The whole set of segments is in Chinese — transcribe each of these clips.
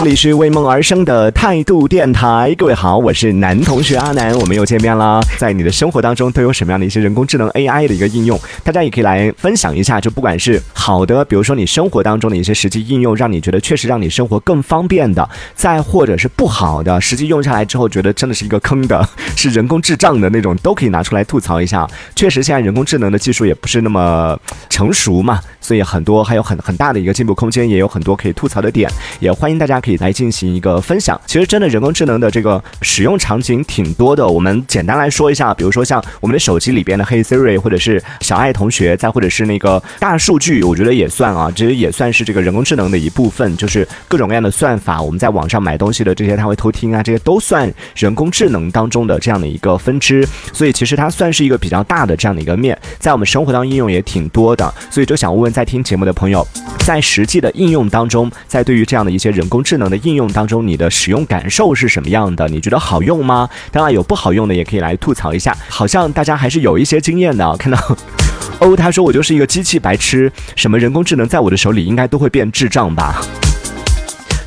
这里是为梦而生的态度电台，各位好，我是男同学阿南，我们又见面了。在你的生活当中都有什么样的一些人工智能 AI 的一个应用？大家也可以来分享一下，就不管是好的，比如说你生活当中的一些实际应用，让你觉得确实让你生活更方便的；再或者是不好的，实际用下来之后觉得真的是一个坑的，是人工智障的那种，都可以拿出来吐槽一下。确实，现在人工智能的技术也不是那么成熟嘛，所以很多还有很很大的一个进步空间，也有很多可以吐槽的点，也欢迎大家可以。来进行一个分享。其实真的人工智能的这个使用场景挺多的。我们简单来说一下，比如说像我们的手机里边的 Hey Siri，或者是小爱同学，再或者是那个大数据，我觉得也算啊，其实也算是这个人工智能的一部分。就是各种各样的算法，我们在网上买东西的这些，它会偷听啊，这些都算人工智能当中的这样的一个分支。所以其实它算是一个比较大的这样的一个面，在我们生活当中应用也挺多的。所以就想问问在听节目的朋友，在实际的应用当中，在对于这样的一些人工智能。的应用当中，你的使用感受是什么样的？你觉得好用吗？当然有不好用的，也可以来吐槽一下。好像大家还是有一些经验的。看到 哦他说我就是一个机器白痴，什么人工智能在我的手里应该都会变智障吧。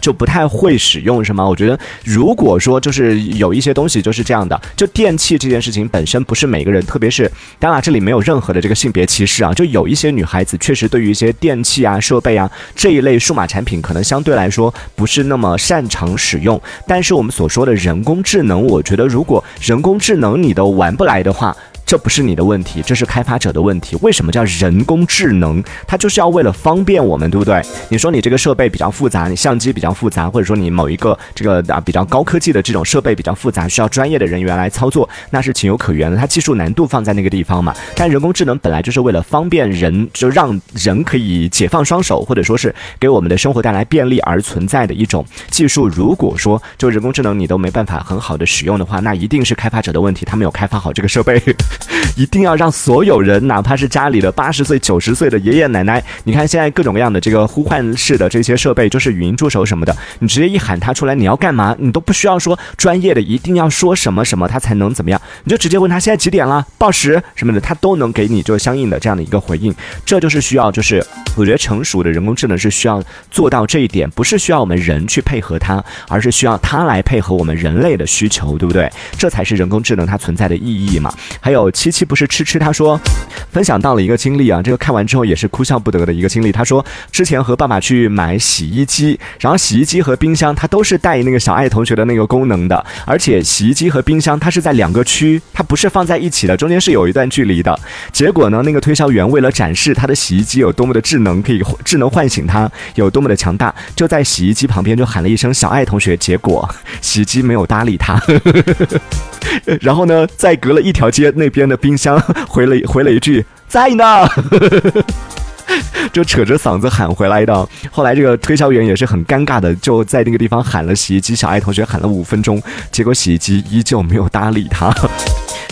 就不太会使用是吗？我觉得，如果说就是有一些东西就是这样的，就电器这件事情本身不是每个人，特别是当然这里没有任何的这个性别歧视啊，就有一些女孩子确实对于一些电器啊、设备啊这一类数码产品，可能相对来说不是那么擅长使用。但是我们所说的人工智能，我觉得如果人工智能你都玩不来的话。这不是你的问题，这是开发者的问题。为什么叫人工智能？它就是要为了方便我们，对不对？你说你这个设备比较复杂，你相机比较复杂，或者说你某一个这个啊比较高科技的这种设备比较复杂，需要专业的人员来操作，那是情有可原的。它技术难度放在那个地方嘛。但人工智能本来就是为了方便人，就让人可以解放双手，或者说是给我们的生活带来便利而存在的一种技术。如果说就人工智能你都没办法很好的使用的话，那一定是开发者的问题，他没有开发好这个设备。一定要让所有人，哪怕是家里的八十岁、九十岁的爷爷奶奶，你看现在各种各样的这个呼唤式的这些设备，就是语音助手什么的，你直接一喊他出来，你要干嘛，你都不需要说专业的，一定要说什么什么他才能怎么样，你就直接问他现在几点了，报时什么的，他都能给你就相应的这样的一个回应。这就是需要，就是我觉得成熟的人工智能是需要做到这一点，不是需要我们人去配合它，而是需要它来配合我们人类的需求，对不对？这才是人工智能它存在的意义嘛。还有七七。不是吃吃，他说，分享到了一个经历啊，这个看完之后也是哭笑不得的一个经历。他说，之前和爸爸去买洗衣机，然后洗衣机和冰箱它都是带那个小爱同学的那个功能的，而且洗衣机和冰箱它是在两个区，它不是放在一起的，中间是有一段距离的。结果呢，那个推销员为了展示他的洗衣机有多么的智能，可以智能唤醒它有多么的强大，就在洗衣机旁边就喊了一声“小爱同学”，结果洗衣机没有搭理他。然后呢，再隔了一条街那边的冰箱 回了回了一句在呢，就扯着嗓子喊回来的。后来这个推销员也是很尴尬的，就在那个地方喊了洗衣机小爱同学喊了五分钟，结果洗衣机依旧没有搭理他。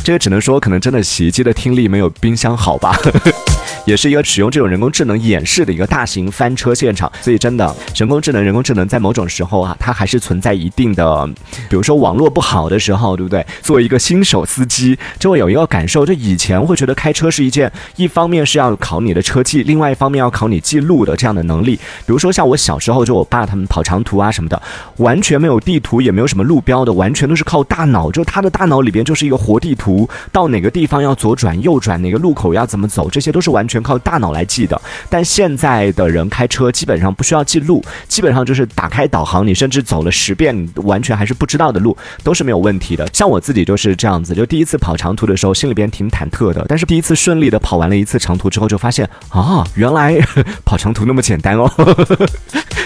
这个只能说可能真的洗衣机的听力没有冰箱好吧。也是一个使用这种人工智能演示的一个大型翻车现场，所以真的人工智能，人工智能在某种时候啊，它还是存在一定的，比如说网络不好的时候，对不对？作为一个新手司机，就会有一个感受，就以前会觉得开车是一件，一方面是要考你的车技，另外一方面要考你记录的这样的能力。比如说像我小时候，就我爸他们跑长途啊什么的，完全没有地图，也没有什么路标的，完全都是靠大脑，就他的大脑里边就是一个活地图，到哪个地方要左转右转，哪个路口要怎么走，这些都是完。全靠大脑来记的，但现在的人开车基本上不需要记录，基本上就是打开导航，你甚至走了十遍，完全还是不知道的路都是没有问题的。像我自己就是这样子，就第一次跑长途的时候，心里边挺忐忑的，但是第一次顺利的跑完了一次长途之后，就发现啊，原来跑长途那么简单哦。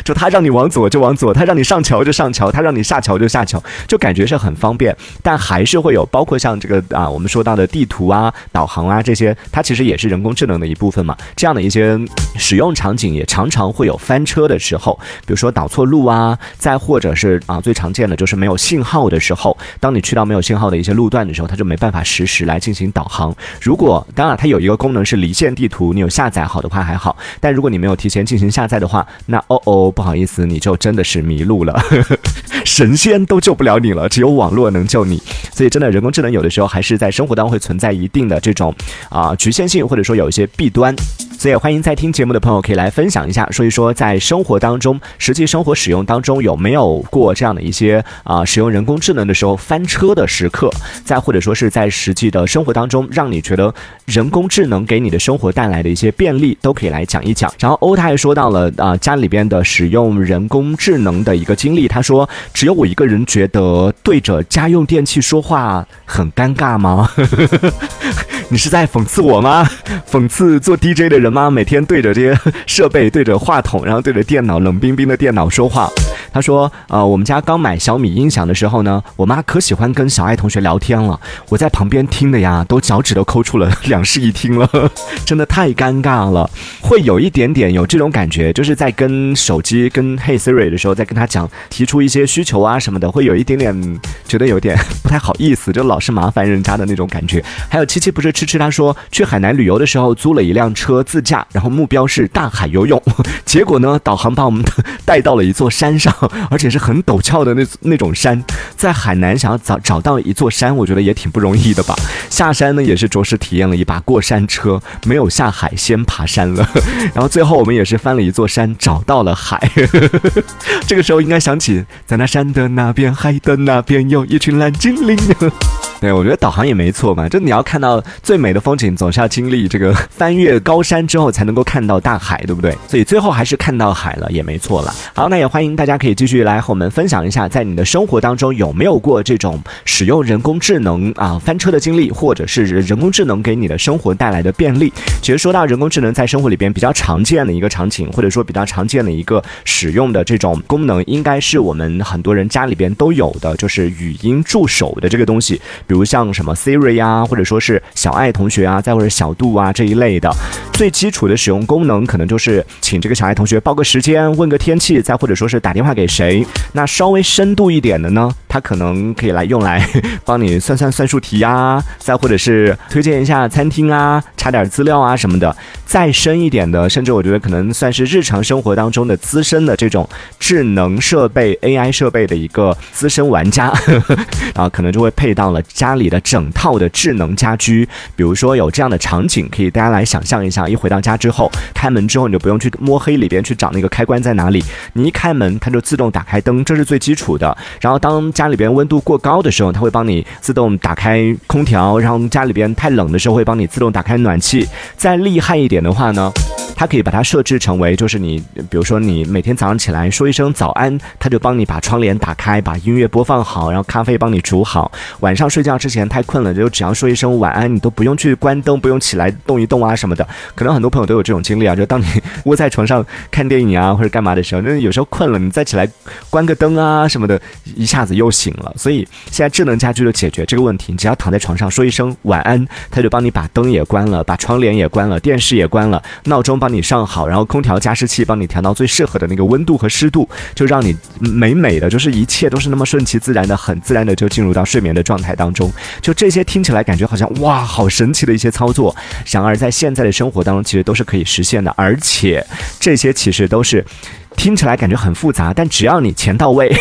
就他让你往左就往左，他让你上桥就上桥，他让你下桥就下桥，就感觉是很方便。但还是会有，包括像这个啊，我们说到的地图啊、导航啊这些，它其实也是人工智能的一部分嘛。这样的一些使用场景也常常会有翻车的时候，比如说导错路啊，再或者是啊最常见的就是没有信号的时候，当你去到没有信号的一些路段的时候，它就没办法实时来进行导航。如果当然它有一个功能是离线地图，你有下载好的话还好，但如果你没有提前进行下载的话，那哦哦。不好意思，你就真的是迷路了，神仙都救不了你了，只有网络能救你。所以，真的人工智能有的时候还是在生活当中会存在一定的这种啊局限性，或者说有一些弊端。所以欢迎在听节目的朋友可以来分享一下，说一说在生活当中，实际生活使用当中有没有过这样的一些啊，使用人工智能的时候翻车的时刻，再或者说是在实际的生活当中，让你觉得人工智能给你的生活带来的一些便利，都可以来讲一讲。然后欧他还说到了啊，家里边的使用人工智能的一个经历，他说只有我一个人觉得对着家用电器说话很尴尬吗？你是在讽刺我吗？讽刺做 DJ 的人妈？每天对着这些设备，对着话筒，然后对着电脑，冷冰冰的电脑说话。他说：“呃，我们家刚买小米音响的时候呢，我妈可喜欢跟小爱同学聊天了，我在旁边听的呀，都脚趾都抠出了 两室一厅了，真的太尴尬了。会有一点点有这种感觉，就是在跟手机跟 Hey Siri 的时候，在跟他讲提出一些需求啊什么的，会有一点点觉得有点不太好意思，就老是麻烦人家的那种感觉。还有七七不是吃吃，他说去海南旅游的时候租了一辆车自驾，然后目标是大海游泳，结果呢，导航把我们带到了一座山上。”而且是很陡峭的那那种山，在海南想要找找到一座山，我觉得也挺不容易的吧。下山呢也是着实体验了一把过山车，没有下海先爬山了。然后最后我们也是翻了一座山，找到了海。这个时候应该想起，在那山的那边，海的那边有一群蓝精灵。对，我觉得导航也没错嘛。就你要看到最美的风景，总是要经历这个翻越高山之后才能够看到大海，对不对？所以最后还是看到海了，也没错了。好，那也欢迎大家可以继续来和我们分享一下，在你的生活当中有没有过这种使用人工智能啊翻车的经历，或者是人工智能给你的生活带来的便利。其实说到人工智能在生活里边比较常见的一个场景，或者说比较常见的一个使用的这种功能，应该是我们很多人家里边都有的，就是语音助手的这个东西。比如像什么 Siri 啊，或者说是小爱同学啊，再或者小度啊这一类的，最基础的使用功能可能就是请这个小爱同学报个时间，问个天气，再或者说是打电话给谁。那稍微深度一点的呢，它可能可以来用来帮你算算算术题呀，再或者是推荐一下餐厅啊，查点资料啊什么的。再深一点的，甚至我觉得可能算是日常生活当中的资深的这种智能设备 AI 设备的一个资深玩家，然后可能就会配到了。家里的整套的智能家居，比如说有这样的场景，可以大家来想象一下：一会回到家之后，开门之后你就不用去摸黑里边去找那个开关在哪里，你一开门它就自动打开灯，这是最基础的。然后当家里边温度过高的时候，它会帮你自动打开空调；然后家里边太冷的时候，会帮你自动打开暖气。再厉害一点的话呢？它可以把它设置成为，就是你，比如说你每天早上起来说一声早安，它就帮你把窗帘打开，把音乐播放好，然后咖啡帮你煮好。晚上睡觉之前太困了，就只要说一声晚安，你都不用去关灯，不用起来动一动啊什么的。可能很多朋友都有这种经历啊，就当你窝在床上看电影啊或者干嘛的时候，那有时候困了，你再起来关个灯啊什么的，一下子又醒了。所以现在智能家居就解决这个问题，你只要躺在床上说一声晚安，它就帮你把灯也关了，把窗帘也关了，电视也关了，闹钟。帮你上好，然后空调加湿器帮你调到最适合的那个温度和湿度，就让你美美的，就是一切都是那么顺其自然的，很自然的就进入到睡眠的状态当中。就这些听起来感觉好像哇，好神奇的一些操作，然而在现在的生活当中其实都是可以实现的，而且这些其实都是。听起来感觉很复杂，但只要你钱到位，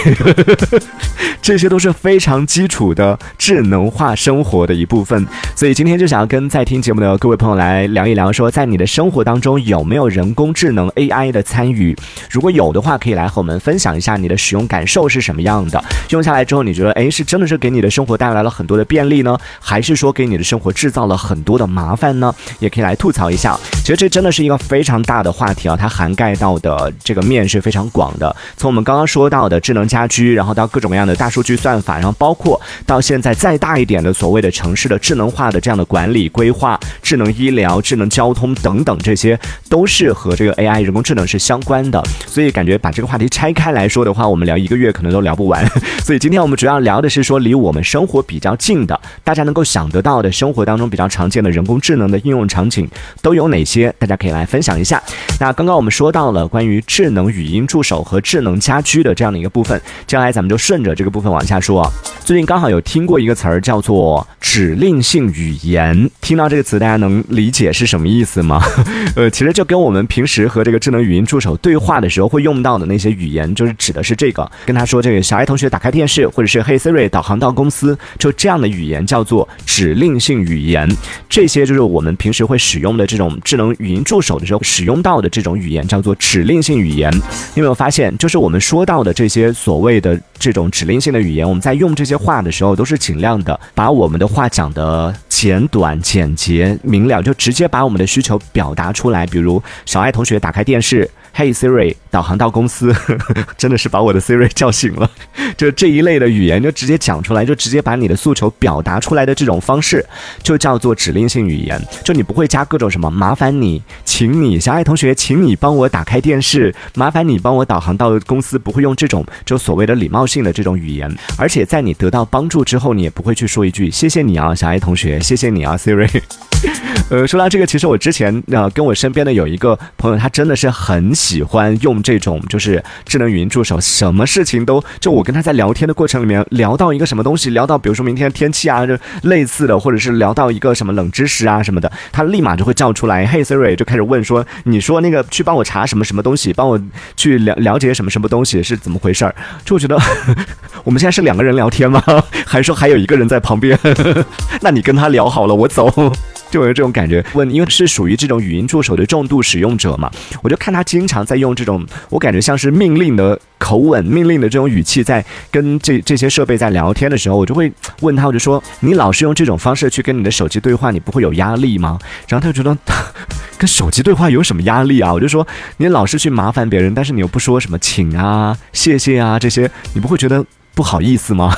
这些都是非常基础的智能化生活的一部分。所以今天就想要跟在听节目的各位朋友来聊一聊，说在你的生活当中有没有人工智能 AI 的参与？如果有的话，可以来和我们分享一下你的使用感受是什么样的。用下来之后，你觉得哎，是真的是给你的生活带来了很多的便利呢，还是说给你的生活制造了很多的麻烦呢？也可以来吐槽一下。其实这真的是一个非常大的话题啊，它涵盖到的这个面。是非常广的，从我们刚刚说到的智能家居，然后到各种各样的大数据算法，然后包括到现在再大一点的所谓的城市的智能化的这样的管理规划、智能医疗、智能交通等等，这些都是和这个 AI 人工智能是相关的。所以感觉把这个话题拆开来说的话，我们聊一个月可能都聊不完。所以今天我们主要聊的是说离我们生活比较近的，大家能够想得到的生活当中比较常见的人工智能的应用场景都有哪些？大家可以来分享一下。那刚刚我们说到了关于智能。语音助手和智能家居的这样的一个部分。接下来咱们就顺着这个部分往下说啊。最近刚好有听过一个词儿叫做指令性语言，听到这个词大家能理解是什么意思吗？呃，其实就跟我们平时和这个智能语音助手对话的时候会用到的那些语言，就是指的是这个。跟他说这个小爱同学打开电视，或者是嘿 Siri 导航到公司，就这样的语言叫做指令性语言。这些就是我们平时会使用的这种智能语音助手的时候使用到的这种语言，叫做指令性语言。你有没有发现，就是我们说到的这些所谓的这种指令性的语言，我们在用这些话的时候，都是尽量的把我们的话讲的简短、简洁、明了，就直接把我们的需求表达出来。比如小爱同学打开电视。Hey Siri，导航到公司，真的是把我的 Siri 叫醒了。就这一类的语言，就直接讲出来，就直接把你的诉求表达出来的这种方式，就叫做指令性语言。就你不会加各种什么麻烦你，请你小爱同学，请你帮我打开电视，麻烦你帮我导航到公司，不会用这种就所谓的礼貌性的这种语言。而且在你得到帮助之后，你也不会去说一句谢谢你啊，小爱同学，谢谢你啊，Siri。呃，说到这个，其实我之前呃跟我身边的有一个朋友，他真的是很喜欢用这种就是智能语音助手，什么事情都就我跟他在聊天的过程里面聊到一个什么东西，聊到比如说明天天气啊，就类似的，或者是聊到一个什么冷知识啊什么的，他立马就会叫出来，嘿 Siri 就开始问说，你说那个去帮我查什么什么东西，帮我去了了解什么什么东西是怎么回事儿？就我觉得 我们现在是两个人聊天吗？还是说还有一个人在旁边？那你跟他聊好了，我走。就有这种感觉，问，因为是属于这种语音助手的重度使用者嘛，我就看他经常在用这种，我感觉像是命令的口吻、命令的这种语气，在跟这这些设备在聊天的时候，我就会问他，我就说，你老是用这种方式去跟你的手机对话，你不会有压力吗？然后他就觉得，跟手机对话有什么压力啊？我就说，你老是去麻烦别人，但是你又不说什么请啊、谢谢啊这些，你不会觉得？不好意思吗？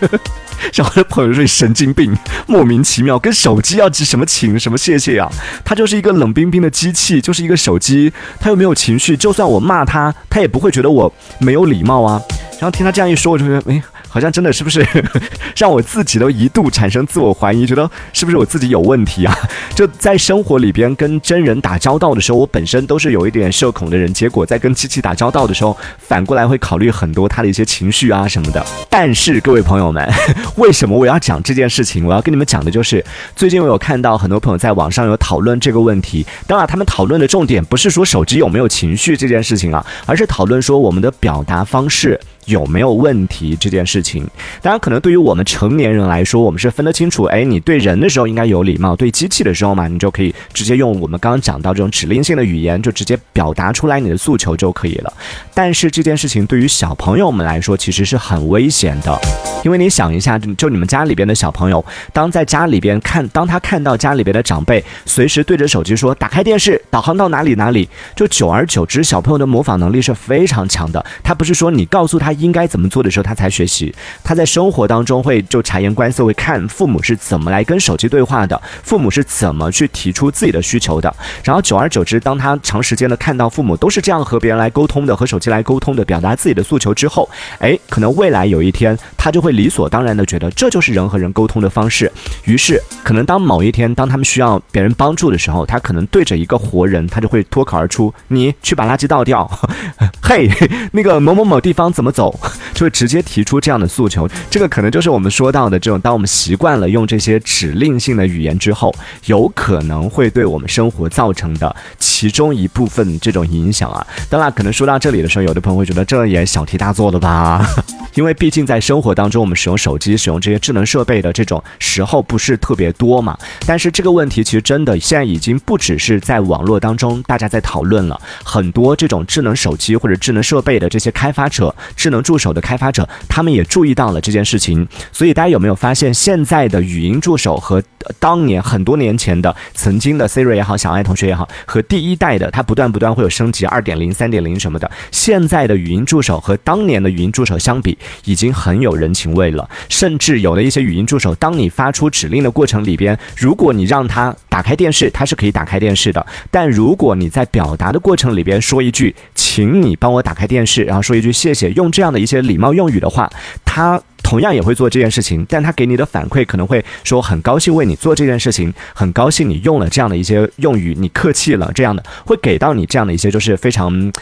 像我的朋友说你神经病，莫名其妙跟手机要什么情什么谢谢啊？他就是一个冷冰冰的机器，就是一个手机，他又没有情绪，就算我骂他，他也不会觉得我没有礼貌啊。然后听他这样一说，我就觉得，哎。好像真的是不是 让我自己都一度产生自我怀疑，觉得是不是我自己有问题啊？就在生活里边跟真人打交道的时候，我本身都是有一点社恐的人，结果在跟机器打交道的时候，反过来会考虑很多他的一些情绪啊什么的。但是各位朋友们，为什么我要讲这件事情？我要跟你们讲的就是，最近我有看到很多朋友在网上有讨论这个问题。当然，他们讨论的重点不是说手机有没有情绪这件事情啊，而是讨论说我们的表达方式。有没有问题这件事情，当然可能对于我们成年人来说，我们是分得清楚。哎，你对人的时候应该有礼貌，对机器的时候嘛，你就可以直接用我们刚刚讲到这种指令性的语言，就直接表达出来你的诉求就可以了。但是这件事情对于小朋友们来说，其实是很危险的，因为你想一下，就你们家里边的小朋友，当在家里边看，当他看到家里边的长辈随时对着手机说“打开电视，导航到哪里哪里”，就久而久之，小朋友的模仿能力是非常强的。他不是说你告诉他。应该怎么做的时候，他才学习。他在生活当中会就察言观色，会看父母是怎么来跟手机对话的，父母是怎么去提出自己的需求的。然后久而久之，当他长时间的看到父母都是这样和别人来沟通的，和手机来沟通的，表达自己的诉求之后，哎，可能未来有一天，他就会理所当然的觉得这就是人和人沟通的方式。于是，可能当某一天，当他们需要别人帮助的时候，他可能对着一个活人，他就会脱口而出：“你去把垃圾倒掉。”嘿，那个某某某地方怎么走？就会直接提出这样的诉求，这个可能就是我们说到的这种，当我们习惯了用这些指令性的语言之后，有可能会对我们生活造成的其中一部分这种影响啊。当然，可能说到这里的时候，有的朋友会觉得这也小题大做了吧？因为毕竟在生活当中，我们使用手机、使用这些智能设备的这种时候不是特别多嘛。但是这个问题其实真的现在已经不只是在网络当中大家在讨论了，很多这种智能手机或者智能设备的这些开发者。智能助手的开发者，他们也注意到了这件事情，所以大家有没有发现，现在的语音助手和当年很多年前的曾经的 Siri 也好，小爱同学也好，和第一代的它不断不断会有升级，二点零、三点零什么的。现在的语音助手和当年的语音助手相比，已经很有人情味了。甚至有的一些语音助手，当你发出指令的过程里边，如果你让它打开电视，它是可以打开电视的。但如果你在表达的过程里边说一句，请你帮我打开电视，然后说一句谢谢，用这这样的一些礼貌用语的话，他同样也会做这件事情，但他给你的反馈可能会说很高兴为你做这件事情，很高兴你用了这样的一些用语，你客气了这样的，会给到你这样的一些就是非常。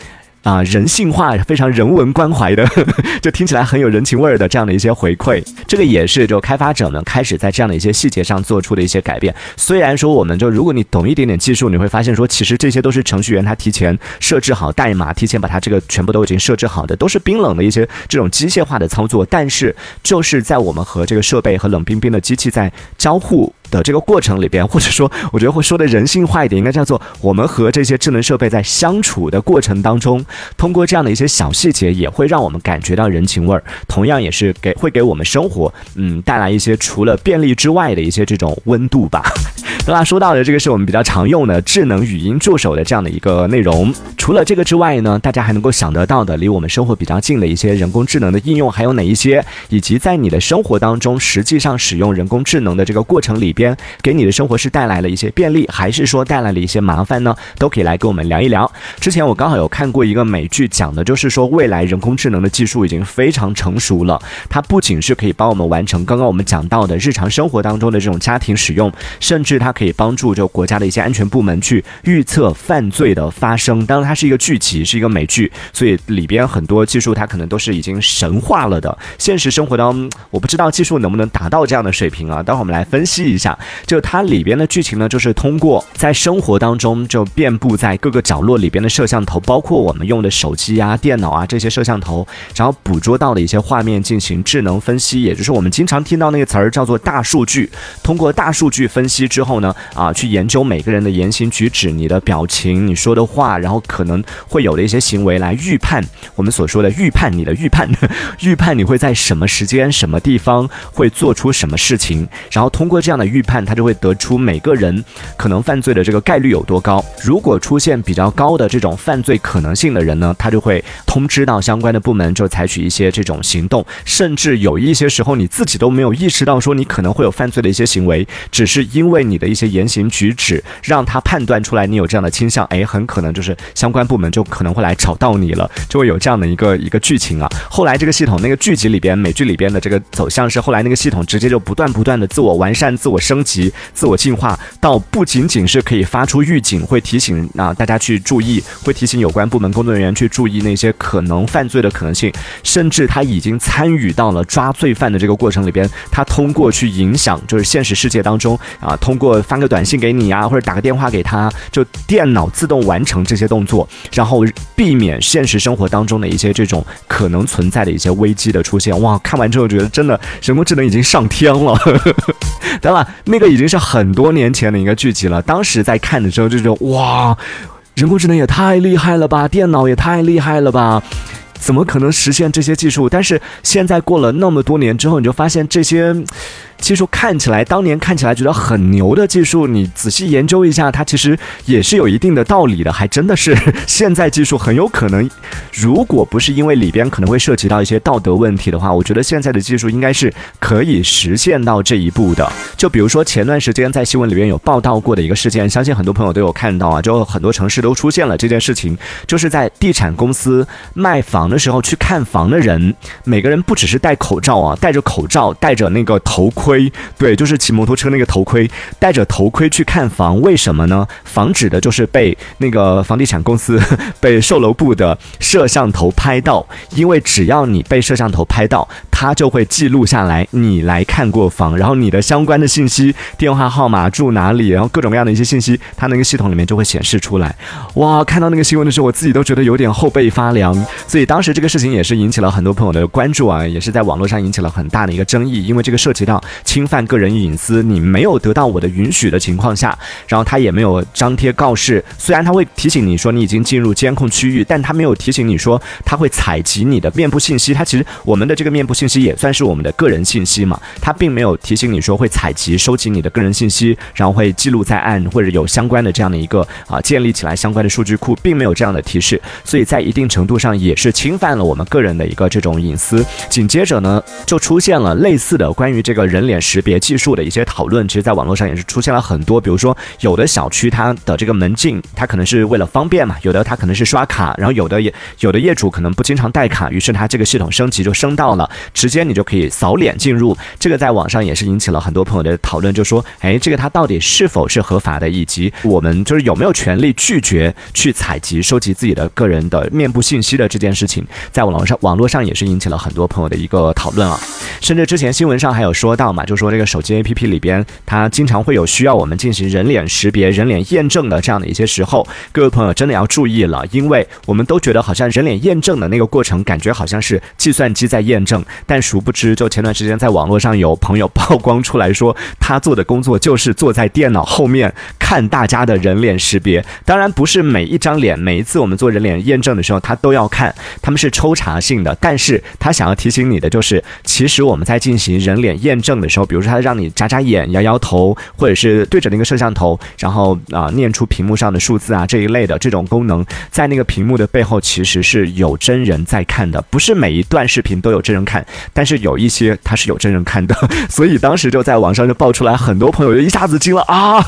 啊人性化、非常人文关怀的，就听起来很有人情味儿的这样的一些回馈。这个也是就开发者们开始在这样的一些细节上做出的一些改变。虽然说我们就如果你懂一点点技术，你会发现说其实这些都是程序员他提前设置好代码，提前把它这个全部都已经设置好的，都是冰冷的一些这种机械化的操作。但是就是在我们和这个设备和冷冰冰的机器在交互。的这个过程里边，或者说，我觉得会说的人性化一点，应该叫做我们和这些智能设备在相处的过程当中，通过这样的一些小细节，也会让我们感觉到人情味儿，同样也是给会给我们生活，嗯，带来一些除了便利之外的一些这种温度吧。那说到的这个是我们比较常用的智能语音助手的这样的一个内容。除了这个之外呢，大家还能够想得到的离我们生活比较近的一些人工智能的应用还有哪一些？以及在你的生活当中，实际上使用人工智能的这个过程里边，给你的生活是带来了一些便利，还是说带来了一些麻烦呢？都可以来跟我们聊一聊。之前我刚好有看过一个美剧，讲的就是说未来人工智能的技术已经非常成熟了，它不仅是可以帮我们完成刚刚我们讲到的日常生活当中的这种家庭使用，甚至它可以帮助就国家的一些安全部门去预测犯罪的发生。当然，它是一个剧集，是一个美剧，所以里边很多技术它可能都是已经神化了的。现实生活当中，我不知道技术能不能达到这样的水平啊。待会儿我们来分析一下，就它里边的剧情呢，就是通过在生活当中就遍布在各个角落里边的摄像头，包括我们用的手机啊、电脑啊这些摄像头，然后捕捉到的一些画面进行智能分析，也就是我们经常听到那个词儿叫做大数据。通过大数据分析之后呢，啊，去研究每个人的言行举止、你的表情、你说的话，然后可能会有的一些行为来预判我们所说的预判你的预判，预判你会在什么时间、什么地方会做出什么事情，然后通过这样的预预判，他就会得出每个人可能犯罪的这个概率有多高。如果出现比较高的这种犯罪可能性的人呢，他就会通知到相关的部门，就采取一些这种行动，甚至有一些时候你自己都没有意识到说你可能会有犯罪的一些行为，只是因为你的一些言行举止让他判断出来你有这样的倾向，哎，很可能就是相关部门就可能会来找到你了，就会有这样的一个一个剧情啊。后来这个系统那个剧集里边美剧里边的这个走向是，后来那个系统直接就不断不断的自我完善、自我升级、自我进化，到不仅仅是可以发出预警，会提醒啊大家去注意，会提醒有关部门工作人员去注意那些可能犯罪的可能性，甚至他已经参与到了抓罪犯的这个过程里边，他通过去影响，就是现实世界当中啊，通过发个短信给你啊，或者打个电话给他，就电脑自动完成这些动作，然后避免现实生活当中的一些这种可能存在的一些危机的出现。哇，看完之后觉得真的人工智能已经上天了。当然，那个已经是很多年前的一个剧集了。当时在看的时候就觉得哇，人工智能也太厉害了吧，电脑也太厉害了吧。怎么可能实现这些技术？但是现在过了那么多年之后，你就发现这些技术看起来，当年看起来觉得很牛的技术，你仔细研究一下，它其实也是有一定的道理的。还真的是 现在技术很有可能，如果不是因为里边可能会涉及到一些道德问题的话，我觉得现在的技术应该是可以实现到这一步的。就比如说前段时间在新闻里边有报道过的一个事件，相信很多朋友都有看到啊，就很多城市都出现了这件事情，就是在地产公司卖房。的时候去看房的人，每个人不只是戴口罩啊，戴着口罩，戴着那个头盔，盔对，就是骑摩托车那个头盔，戴着头盔去看房，为什么呢？防止的就是被那个房地产公司、被售楼部的摄像头拍到，因为只要你被摄像头拍到，它就会记录下来你来看过房，然后你的相关的信息、电话号码、住哪里，然后各种各样的一些信息，它那个系统里面就会显示出来。哇，看到那个新闻的时候，我自己都觉得有点后背发凉，所以。当时这个事情也是引起了很多朋友的关注啊，也是在网络上引起了很大的一个争议，因为这个涉及到侵犯个人隐私，你没有得到我的允许的情况下，然后他也没有张贴告示，虽然他会提醒你说你已经进入监控区域，但他没有提醒你说他会采集你的面部信息，他其实我们的这个面部信息也算是我们的个人信息嘛，他并没有提醒你说会采集收集你的个人信息，然后会记录在案或者有相关的这样的一个啊建立起来相关的数据库，并没有这样的提示，所以在一定程度上也是侵。犯了我们个人的一个这种隐私，紧接着呢，就出现了类似的关于这个人脸识别技术的一些讨论，其实在网络上也是出现了很多。比如说，有的小区它的这个门禁，它可能是为了方便嘛；有的它可能是刷卡，然后有的也有的业主可能不经常带卡，于是它这个系统升级就升到了直接你就可以扫脸进入。这个在网上也是引起了很多朋友的讨论，就说，哎，这个它到底是否是合法的，以及我们就是有没有权利拒绝去采集、收集自己的个人的面部信息的这件事情，在网络上网络上也是引起了很多朋友的一个讨论啊。甚至之前新闻上还有说到嘛，就说这个手机 APP 里边，它经常会有需要我们进行人脸识别、人脸验证的这样的一些时候，各位朋友真的要注意了，因为我们都觉得好像人脸验证的那个过程，感觉好像是计算机在验证，但殊不知，就前段时间在网络上有朋友曝光出来说，他做的工作就是坐在电脑后面看大家的人脸识别。当然，不是每一张脸、每一次我们做人脸验证的时候，他都要看，他们是抽查性的。但是他想要提醒你的就是，其实我们在进行人脸验证的时候，比如说他让你眨眨眼、摇摇头，或者是对着那个摄像头，然后啊念出屏幕上的数字啊这一类的这种功能，在那个屏幕的背后其实是有真人在看的，不是每一段视频都有真人看，但是有一些它是有真人看的，所以当时就在网上就爆出来，很多朋友就一下子惊了啊，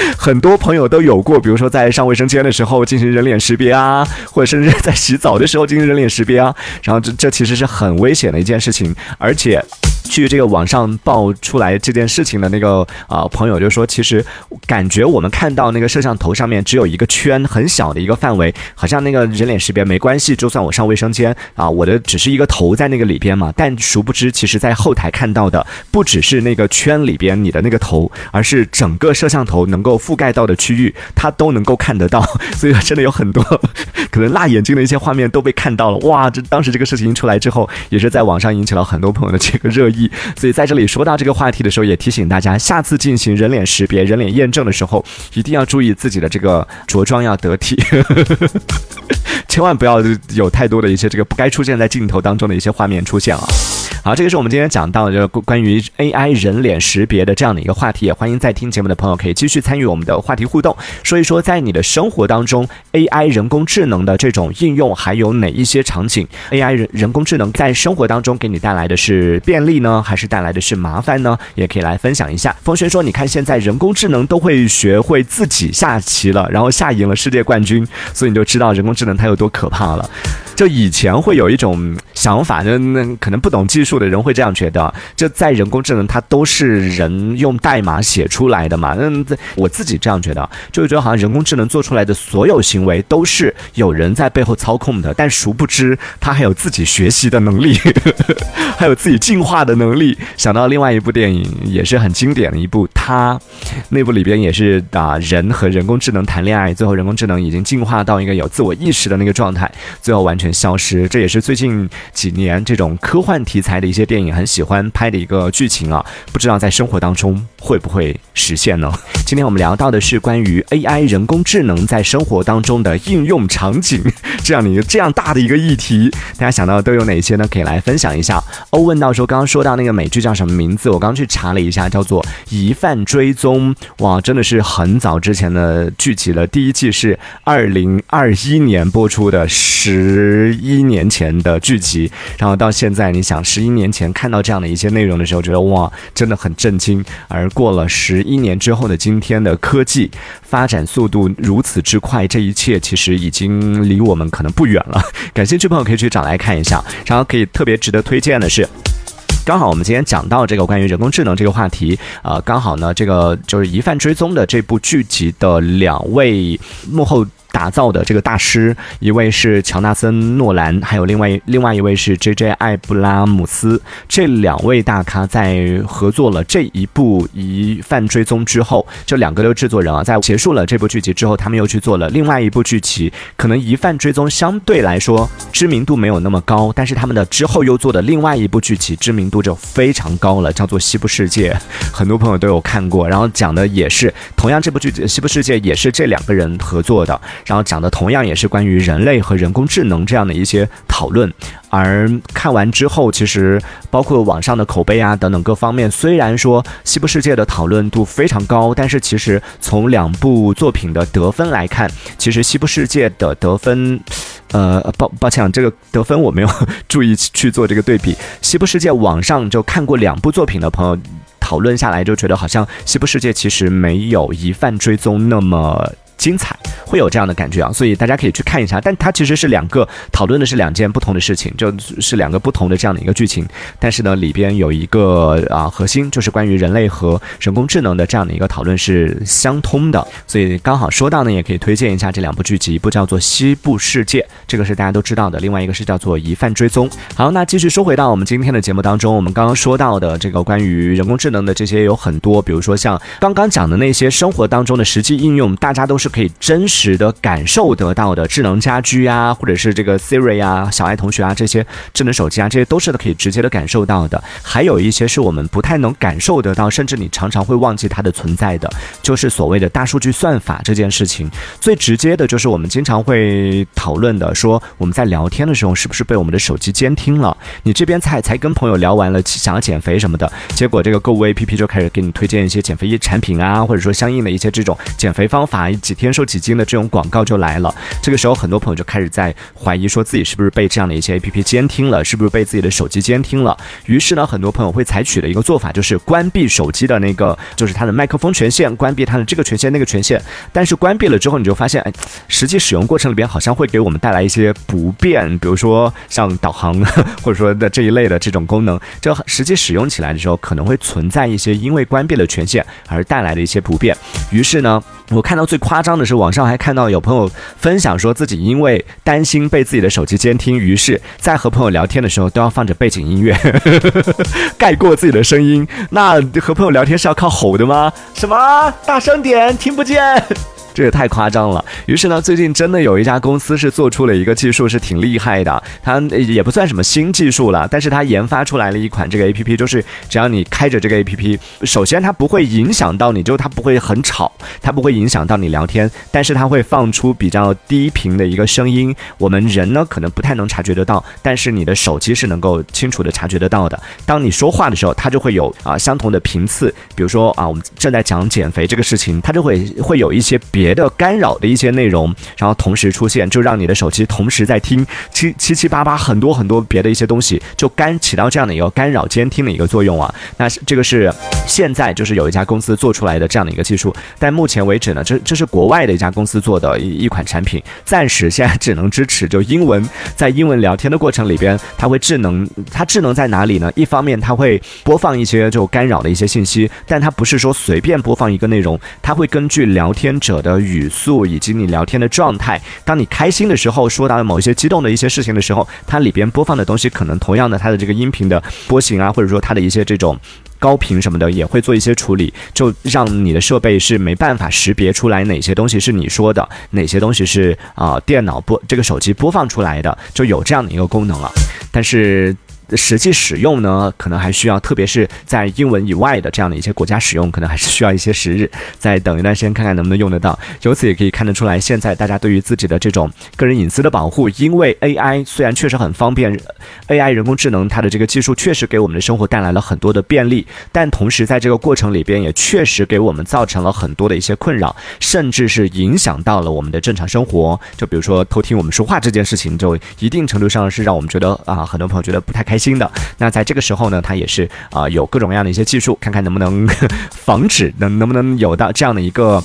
很多朋友都有过，比如说在上卫生间的时候进行人脸识别啊，或者甚至在洗澡的时候进行人脸识别啊，然后这这其实是很危险的一件事情，而且。据这个网上爆出来这件事情的那个啊朋友就说，其实感觉我们看到那个摄像头上面只有一个圈，很小的一个范围，好像那个人脸识别没关系，就算我上卫生间啊，我的只是一个头在那个里边嘛。但殊不知，其实在后台看到的不只是那个圈里边你的那个头，而是整个摄像头能够覆盖到的区域，它都能够看得到。所以说真的有很多 可能辣眼睛的一些画面都被看到了。哇，这当时这个事情一出来之后，也是在网上引起了很多朋友的这个热议。所以在这里说到这个话题的时候，也提醒大家，下次进行人脸识别、人脸验证的时候，一定要注意自己的这个着装要得体，千万不要有太多的一些这个不该出现在镜头当中的一些画面出现啊。好，这个是我们今天讲到的关于 AI 人脸识别的这样的一个话题，也欢迎在听节目的朋友可以继续参与我们的话题互动，说一说在你的生活当中 AI 人工智能的这种应用还有哪一些场景？AI 人人工智能在生活当中给你带来的是便利呢，还是带来的是麻烦呢？也可以来分享一下。风轩说，你看现在人工智能都会学会自己下棋了，然后下赢了世界冠军，所以你就知道人工智能它有多可怕了。就以前会有一种想法，就那可能不懂技术的人会这样觉得，就在人工智能它都是人用代码写出来的嘛。嗯，我自己这样觉得，就觉得好像人工智能做出来的所有行为都是有人在背后操控的，但殊不知它还有自己学习的能力，还有自己进化的能力。想到另外一部电影也是很经典的一部，它那部里边也是啊，人和人工智能谈恋爱，最后人工智能已经进化到一个有自我意识的那个状态，最后完全。全消失，这也是最近几年这种科幻题材的一些电影很喜欢拍的一个剧情啊，不知道在生活当中会不会实现呢？今天我们聊到的是关于 AI 人工智能在生活当中的应用场景，这样的一个这样大的一个议题，大家想到都有哪些呢？可以来分享一下。欧问到说，刚刚说到那个美剧叫什么名字？我刚刚去查了一下，叫做《疑犯追踪》。哇，真的是很早之前的剧集了，第一季是二零二一年播出的。十一年前的剧集，然后到现在，你想十一年前看到这样的一些内容的时候，觉得哇，真的很震惊。而过了十一年之后的今天的科技发展速度如此之快，这一切其实已经离我们可能不远了。感兴趣朋友可以去找来看一下。然后可以特别值得推荐的是，刚好我们今天讲到这个关于人工智能这个话题，呃，刚好呢，这个就是《疑犯追踪》的这部剧集的两位幕后。打造的这个大师，一位是乔纳森·诺兰，还有另外另外一位是 J.J. 艾布拉姆斯。这两位大咖在合作了这一部《疑犯追踪》之后，这两个都制作人啊，在结束了这部剧集之后，他们又去做了另外一部剧集。可能《疑犯追踪》相对来说知名度没有那么高，但是他们的之后又做的另外一部剧集知名度就非常高了，叫做《西部世界》，很多朋友都有看过。然后讲的也是同样这部剧《西部世界》也是这两个人合作的。然后讲的同样也是关于人类和人工智能这样的一些讨论，而看完之后，其实包括网上的口碑啊等等各方面，虽然说《西部世界》的讨论度非常高，但是其实从两部作品的得分来看，其实《西部世界》的得分。呃，抱抱歉，这个得分我没有注意去做这个对比。《西部世界》网上就看过两部作品的朋友讨论下来，就觉得好像《西部世界》其实没有《疑犯追踪》那么。精彩会有这样的感觉啊，所以大家可以去看一下。但它其实是两个讨论的是两件不同的事情，就是两个不同的这样的一个剧情。但是呢，里边有一个啊核心，就是关于人类和人工智能的这样的一个讨论是相通的。所以刚好说到呢，也可以推荐一下这两部剧集，一部叫做《西部世界》，这个是大家都知道的；另外一个是叫做《疑犯追踪》。好，那继续说回到我们今天的节目当中，我们刚刚说到的这个关于人工智能的这些有很多，比如说像刚刚讲的那些生活当中的实际应用，大家都是。是可以真实的感受得到的智能家居啊，或者是这个 Siri 啊、小爱同学啊这些智能手机啊，这些都是可以直接的感受到的。还有一些是我们不太能感受得到，甚至你常常会忘记它的存在的，就是所谓的大数据算法这件事情。最直接的就是我们经常会讨论的，说我们在聊天的时候是不是被我们的手机监听了？你这边才才跟朋友聊完了，想要减肥什么的，结果这个购物 APP 就开始给你推荐一些减肥产品啊，或者说相应的一些这种减肥方法以及天。天瘦几斤的这种广告就来了，这个时候很多朋友就开始在怀疑，说自己是不是被这样的一些 A P P 监听了，是不是被自己的手机监听了。于是呢，很多朋友会采取的一个做法就是关闭手机的那个，就是它的麦克风权限，关闭它的这个权限那个权限。但是关闭了之后，你就发现，哎，实际使用过程里边好像会给我们带来一些不便，比如说像导航 或者说的这一类的这种功能，就实际使用起来的时候可能会存在一些因为关闭了权限而带来的一些不便。于是呢，我看到最夸张。的是网上还看到有朋友分享说自己因为担心被自己的手机监听，于是在和朋友聊天的时候都要放着背景音乐 盖过自己的声音。那和朋友聊天是要靠吼的吗？什么？大声点，听不见。这也太夸张了。于是呢，最近真的有一家公司是做出了一个技术，是挺厉害的。它也不算什么新技术了，但是它研发出来了一款这个 A P P，就是只要你开着这个 A P P，首先它不会影响到你，就它不会很吵，它不会影响到你聊天，但是它会放出比较低频的一个声音。我们人呢可能不太能察觉得到，但是你的手机是能够清楚的察觉得到的。当你说话的时候，它就会有啊相同的频次。比如说啊，我们正在讲减肥这个事情，它就会会有一些别。别的干扰的一些内容，然后同时出现，就让你的手机同时在听七七七八八很多很多别的一些东西，就干起到这样的一个干扰监听的一个作用啊。那这个是现在就是有一家公司做出来的这样的一个技术，但目前为止呢，这这是国外的一家公司做的一一款产品，暂时现在只能支持就英文，在英文聊天的过程里边，它会智能，它智能在哪里呢？一方面它会播放一些就干扰的一些信息，但它不是说随便播放一个内容，它会根据聊天者的。语速以及你聊天的状态，当你开心的时候，说到某一些激动的一些事情的时候，它里边播放的东西可能同样的，它的这个音频的波形啊，或者说它的一些这种高频什么的，也会做一些处理，就让你的设备是没办法识别出来哪些东西是你说的，哪些东西是啊电脑播这个手机播放出来的，就有这样的一个功能了，但是。实际使用呢，可能还需要，特别是在英文以外的这样的一些国家使用，可能还是需要一些时日，再等一段时间看看能不能用得到。由此也可以看得出来，现在大家对于自己的这种个人隐私的保护，因为 AI 虽然确实很方便，AI 人工智能它的这个技术确实给我们的生活带来了很多的便利，但同时在这个过程里边也确实给我们造成了很多的一些困扰，甚至是影响到了我们的正常生活。就比如说偷听我们说话这件事情，就一定程度上是让我们觉得啊，很多朋友觉得不太开开心。的，那在这个时候呢，他也是啊，有各种各样的一些技术，看看能不能 防止，能能不能有到这样的一个。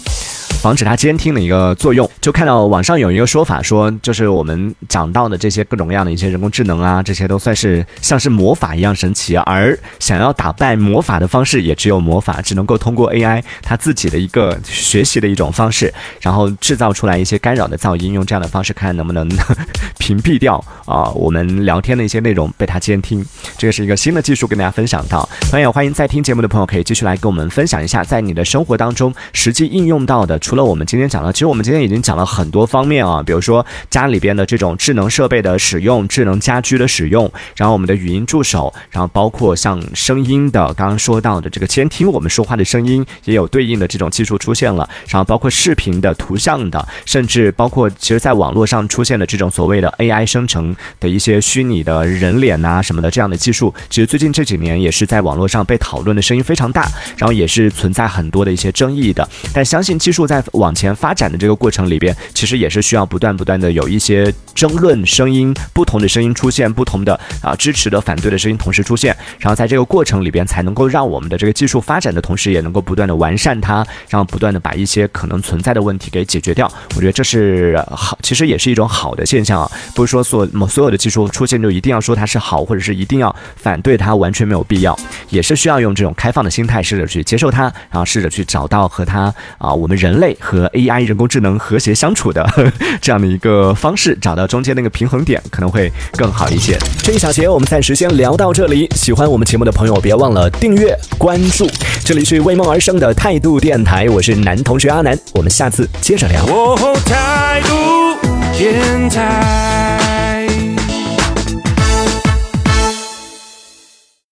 防止它监听的一个作用，就看到网上有一个说法，说就是我们讲到的这些各种各样的一些人工智能啊，这些都算是像是魔法一样神奇，而想要打败魔法的方式也只有魔法，只能够通过 AI 它自己的一个学习的一种方式，然后制造出来一些干扰的噪音，用这样的方式看能不能 屏蔽掉啊我们聊天的一些内容被它监听。这个是一个新的技术跟大家分享到，朋友欢迎在听节目的朋友可以继续来跟我们分享一下，在你的生活当中实际应用到的。除了我们今天讲的，其实我们今天已经讲了很多方面啊，比如说家里边的这种智能设备的使用、智能家居的使用，然后我们的语音助手，然后包括像声音的，刚刚说到的这个监听我们说话的声音，也有对应的这种技术出现了，然后包括视频的、图像的，甚至包括其实在网络上出现的这种所谓的 AI 生成的一些虚拟的人脸呐什么的这样的技术，其实最近这几年也是在网络上被讨论的声音非常大，然后也是存在很多的一些争议的，但相信技术在往前发展的这个过程里边，其实也是需要不断不断的有一些争论声音，不同的声音出现，不同的啊支持的、反对的声音同时出现，然后在这个过程里边，才能够让我们的这个技术发展的同时，也能够不断的完善它，然后不断的把一些可能存在的问题给解决掉。我觉得这是好，其实也是一种好的现象啊，不是说所某所有的技术出现就一定要说它是好，或者是一定要反对它，完全没有必要，也是需要用这种开放的心态，试着去接受它，然后试着去找到和它啊，我们人类类和 AI 人工智能和谐相处的 这样的一个方式，找到中间那个平衡点，可能会更好一些。这一小节我们暂时先聊到这里，喜欢我们节目的朋友别忘了订阅关注，这里是为梦而生的态度电台，我是男同学阿南，我们下次接着聊。哦，态度电台。